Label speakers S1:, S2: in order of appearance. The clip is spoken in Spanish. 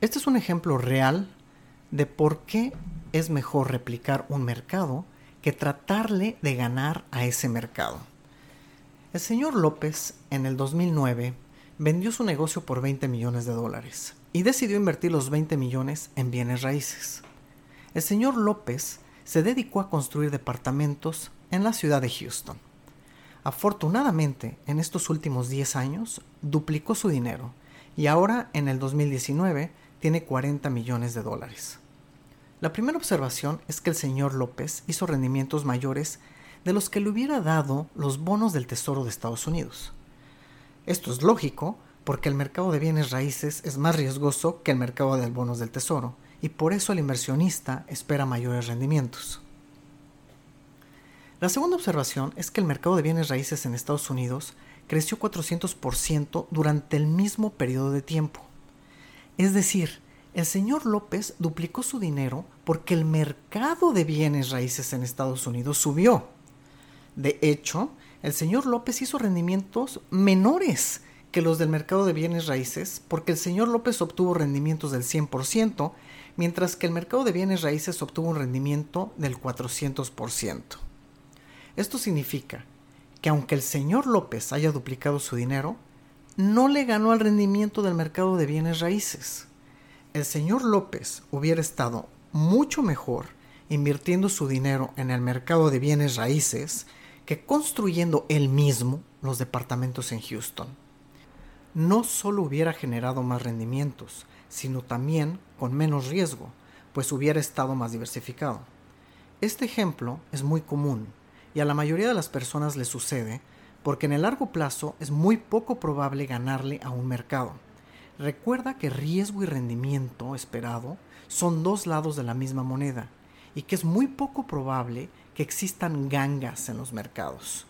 S1: Este es un ejemplo real de por qué es mejor replicar un mercado que tratarle de ganar a ese mercado. El señor López en el 2009 vendió su negocio por 20 millones de dólares y decidió invertir los 20 millones en bienes raíces. El señor López se dedicó a construir departamentos en la ciudad de Houston. Afortunadamente, en estos últimos 10 años, duplicó su dinero y ahora, en el 2019, tiene 40 millones de dólares. La primera observación es que el señor López hizo rendimientos mayores de los que le hubiera dado los bonos del Tesoro de Estados Unidos. Esto es lógico porque el mercado de bienes raíces es más riesgoso que el mercado de bonos del Tesoro y por eso el inversionista espera mayores rendimientos. La segunda observación es que el mercado de bienes raíces en Estados Unidos creció 400% durante el mismo periodo de tiempo. Es decir, el señor López duplicó su dinero porque el mercado de bienes raíces en Estados Unidos subió. De hecho, el señor López hizo rendimientos menores que los del mercado de bienes raíces porque el señor López obtuvo rendimientos del 100%, mientras que el mercado de bienes raíces obtuvo un rendimiento del 400%. Esto significa que aunque el señor López haya duplicado su dinero, no le ganó al rendimiento del mercado de bienes raíces el señor López hubiera estado mucho mejor invirtiendo su dinero en el mercado de bienes raíces que construyendo él mismo los departamentos en Houston. No solo hubiera generado más rendimientos, sino también con menos riesgo, pues hubiera estado más diversificado. Este ejemplo es muy común y a la mayoría de las personas le sucede porque en el largo plazo es muy poco probable ganarle a un mercado Recuerda que riesgo y rendimiento esperado son dos lados de la misma moneda y que es muy poco probable que existan gangas en los mercados.